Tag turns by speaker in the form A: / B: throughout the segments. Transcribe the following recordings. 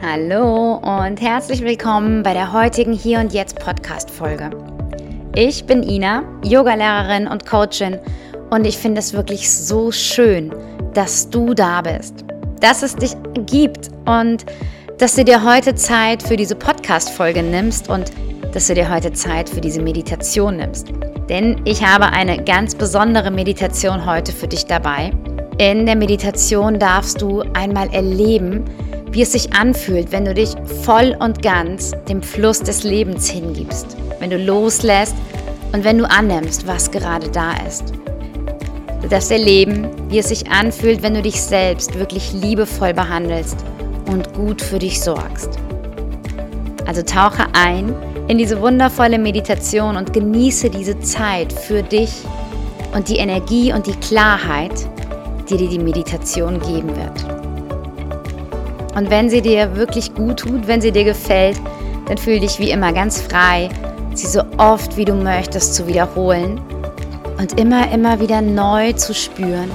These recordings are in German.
A: Hallo und herzlich willkommen bei der heutigen Hier und Jetzt Podcast Folge. Ich bin Ina, Yogalehrerin und Coachin und ich finde es wirklich so schön, dass du da bist, dass es dich gibt und dass du dir heute Zeit für diese Podcast Folge nimmst und dass du dir heute Zeit für diese Meditation nimmst. Denn ich habe eine ganz besondere Meditation heute für dich dabei. In der Meditation darfst du einmal erleben, wie es sich anfühlt, wenn du dich voll und ganz dem Fluss des Lebens hingibst, wenn du loslässt und wenn du annimmst, was gerade da ist. Du darfst erleben, wie es sich anfühlt, wenn du dich selbst wirklich liebevoll behandelst und gut für dich sorgst. Also tauche ein in diese wundervolle Meditation und genieße diese Zeit für dich und die Energie und die Klarheit, die dir die Meditation geben wird. Und wenn sie dir wirklich gut tut, wenn sie dir gefällt, dann fühl dich wie immer ganz frei, sie so oft wie du möchtest zu wiederholen und immer, immer wieder neu zu spüren,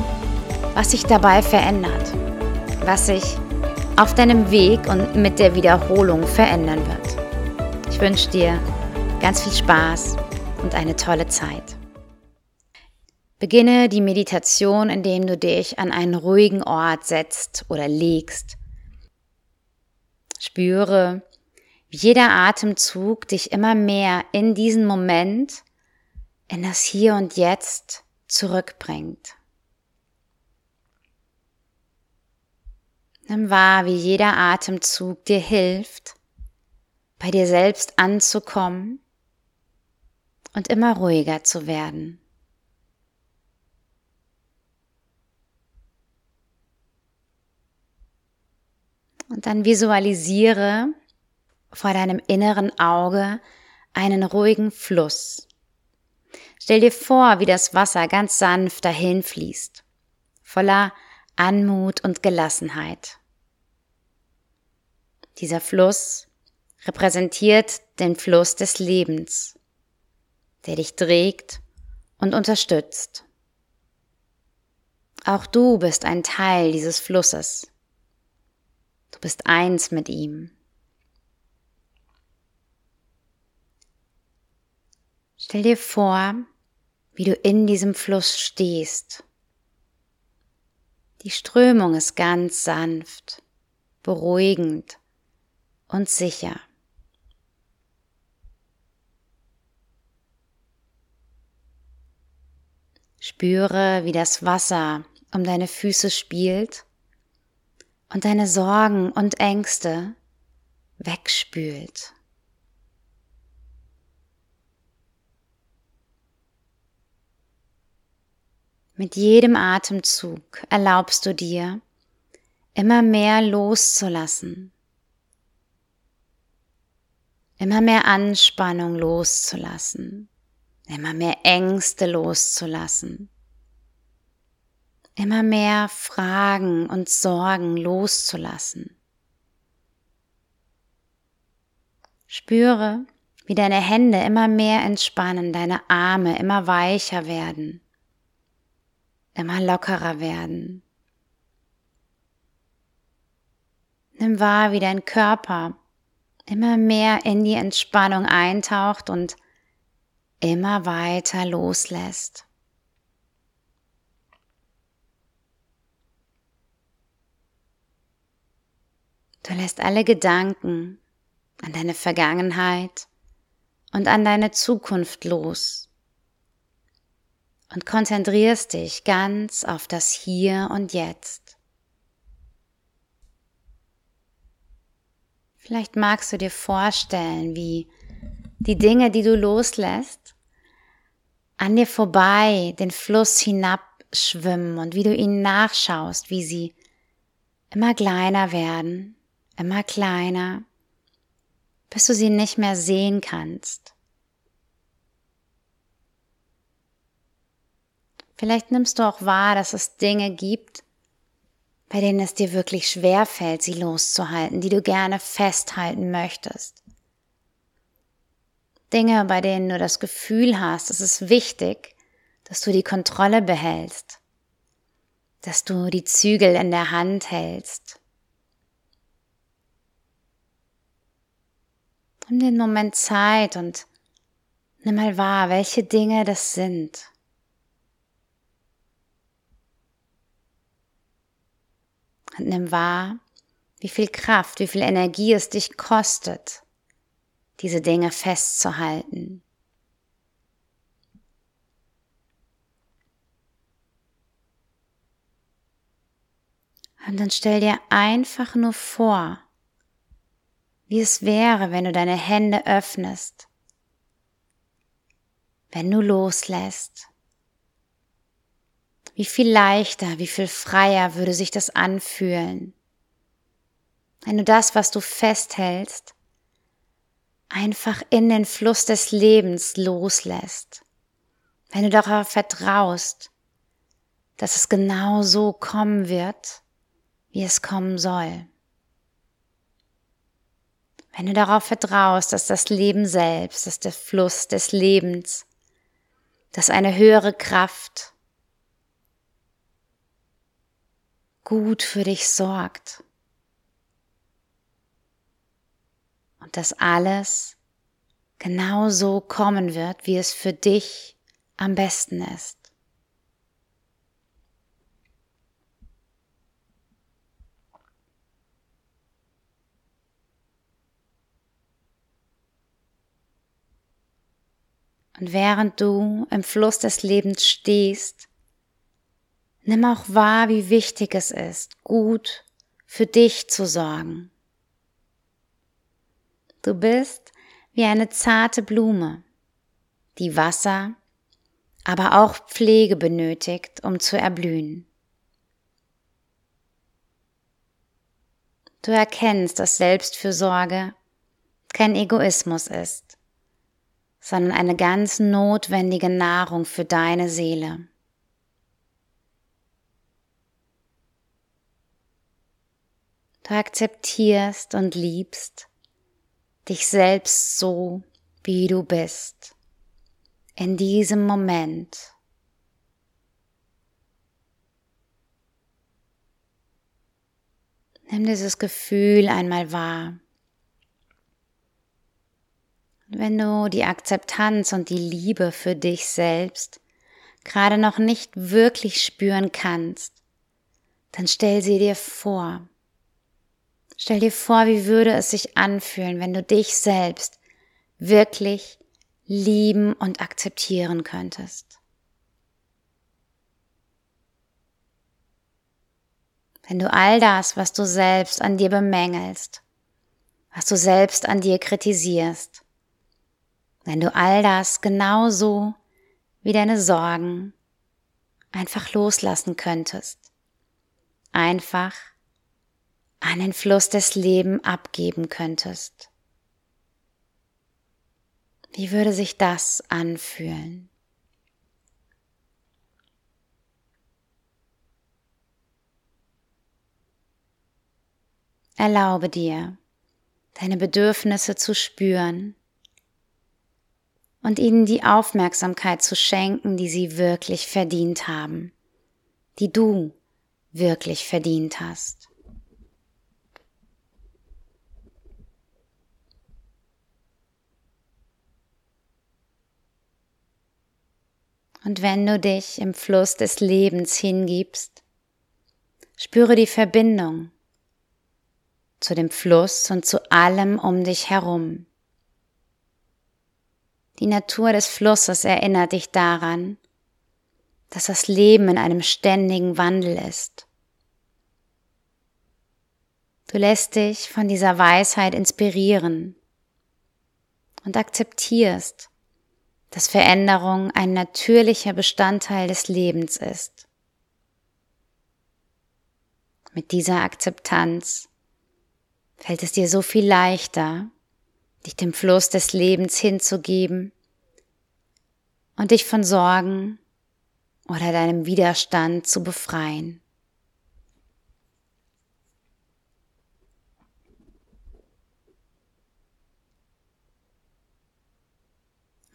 A: was sich dabei verändert, was sich auf deinem Weg und mit der Wiederholung verändern wird. Ich wünsche dir ganz viel Spaß und eine tolle Zeit. Beginne die Meditation, indem du dich an einen ruhigen Ort setzt oder legst Spüre, wie jeder Atemzug dich immer mehr in diesen Moment, in das Hier und Jetzt zurückbringt. Nimm wahr, wie jeder Atemzug dir hilft, bei dir selbst anzukommen und immer ruhiger zu werden. Und dann visualisiere vor deinem inneren Auge einen ruhigen Fluss. Stell dir vor, wie das Wasser ganz sanft dahin fließt, voller Anmut und Gelassenheit. Dieser Fluss repräsentiert den Fluss des Lebens, der dich trägt und unterstützt. Auch du bist ein Teil dieses Flusses. Du bist eins mit ihm. Stell dir vor, wie du in diesem Fluss stehst. Die Strömung ist ganz sanft, beruhigend und sicher. Spüre, wie das Wasser um deine Füße spielt und deine Sorgen und Ängste wegspült. Mit jedem Atemzug erlaubst du dir, immer mehr loszulassen, immer mehr Anspannung loszulassen, immer mehr Ängste loszulassen immer mehr Fragen und Sorgen loszulassen. Spüre, wie deine Hände immer mehr entspannen, deine Arme immer weicher werden, immer lockerer werden. Nimm wahr, wie dein Körper immer mehr in die Entspannung eintaucht und immer weiter loslässt. Du lässt alle Gedanken an deine Vergangenheit und an deine Zukunft los und konzentrierst dich ganz auf das Hier und Jetzt. Vielleicht magst du dir vorstellen, wie die Dinge, die du loslässt, an dir vorbei den Fluss hinabschwimmen und wie du ihnen nachschaust, wie sie immer kleiner werden immer kleiner, bis du sie nicht mehr sehen kannst. Vielleicht nimmst du auch wahr, dass es Dinge gibt, bei denen es dir wirklich schwer fällt, sie loszuhalten, die du gerne festhalten möchtest. Dinge, bei denen du das Gefühl hast, es ist wichtig, dass du die Kontrolle behältst, dass du die Zügel in der Hand hältst Nimm den Moment Zeit und nimm mal wahr, welche Dinge das sind. Und nimm wahr, wie viel Kraft, wie viel Energie es dich kostet, diese Dinge festzuhalten. Und dann stell dir einfach nur vor, wie es wäre, wenn du deine Hände öffnest, wenn du loslässt. Wie viel leichter, wie viel freier würde sich das anfühlen, wenn du das, was du festhältst, einfach in den Fluss des Lebens loslässt, wenn du darauf vertraust, dass es genau so kommen wird, wie es kommen soll. Wenn du darauf vertraust, dass das Leben selbst, dass der Fluss des Lebens, dass eine höhere Kraft gut für dich sorgt. Und dass alles genau so kommen wird, wie es für dich am besten ist. Und während du im Fluss des Lebens stehst, Nimm auch wahr, wie wichtig es ist, gut für dich zu sorgen. Du bist wie eine zarte Blume, die Wasser, aber auch Pflege benötigt, um zu erblühen. Du erkennst, dass Selbstfürsorge kein Egoismus ist, sondern eine ganz notwendige Nahrung für deine Seele. Du akzeptierst und liebst dich selbst so, wie du bist, in diesem Moment. Nimm dieses Gefühl einmal wahr. Wenn du die Akzeptanz und die Liebe für dich selbst gerade noch nicht wirklich spüren kannst, dann stell sie dir vor. Stell dir vor, wie würde es sich anfühlen, wenn du dich selbst wirklich lieben und akzeptieren könntest. Wenn du all das, was du selbst an dir bemängelst, was du selbst an dir kritisierst, wenn du all das genauso wie deine Sorgen einfach loslassen könntest, einfach an den Fluss des Lebens abgeben könntest. Wie würde sich das anfühlen? Erlaube dir, deine Bedürfnisse zu spüren und ihnen die Aufmerksamkeit zu schenken, die sie wirklich verdient haben, die du wirklich verdient hast. Und wenn du dich im Fluss des Lebens hingibst, spüre die Verbindung zu dem Fluss und zu allem um dich herum. Die Natur des Flusses erinnert dich daran, dass das Leben in einem ständigen Wandel ist. Du lässt dich von dieser Weisheit inspirieren und akzeptierst, dass Veränderung ein natürlicher Bestandteil des Lebens ist. Mit dieser Akzeptanz fällt es dir so viel leichter, dich dem Fluss des Lebens hinzugeben und dich von Sorgen oder deinem Widerstand zu befreien.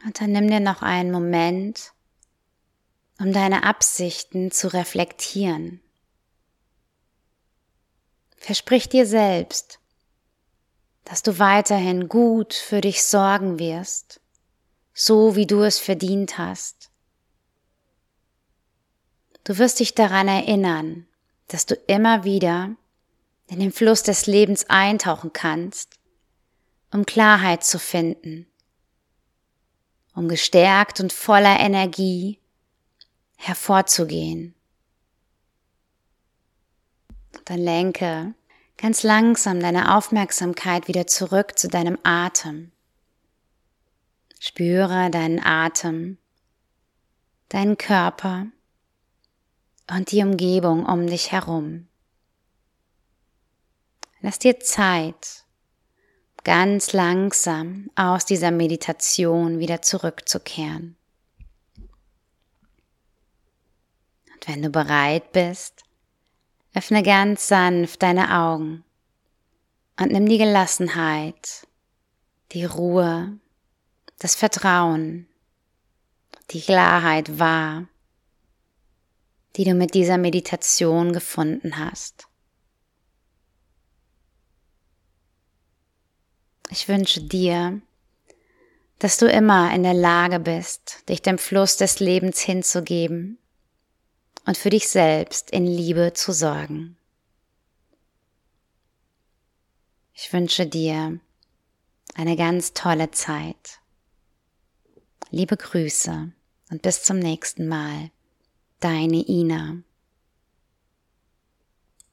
A: Und dann nimm dir noch einen Moment, um deine Absichten zu reflektieren. Versprich dir selbst, dass du weiterhin gut für dich sorgen wirst, so wie du es verdient hast. Du wirst dich daran erinnern, dass du immer wieder in den Fluss des Lebens eintauchen kannst, um Klarheit zu finden, um gestärkt und voller Energie hervorzugehen. Dann lenke ganz langsam deine Aufmerksamkeit wieder zurück zu deinem Atem. Spüre deinen Atem, deinen Körper und die Umgebung um dich herum. Lass dir Zeit, ganz langsam aus dieser Meditation wieder zurückzukehren. Und wenn du bereit bist, Öffne ganz sanft deine Augen und nimm die Gelassenheit, die Ruhe, das Vertrauen, die Klarheit wahr, die du mit dieser Meditation gefunden hast. Ich wünsche dir, dass du immer in der Lage bist, dich dem Fluss des Lebens hinzugeben und für dich selbst in Liebe zu sorgen. Ich wünsche dir eine ganz tolle Zeit. Liebe Grüße und bis zum nächsten Mal. Deine Ina.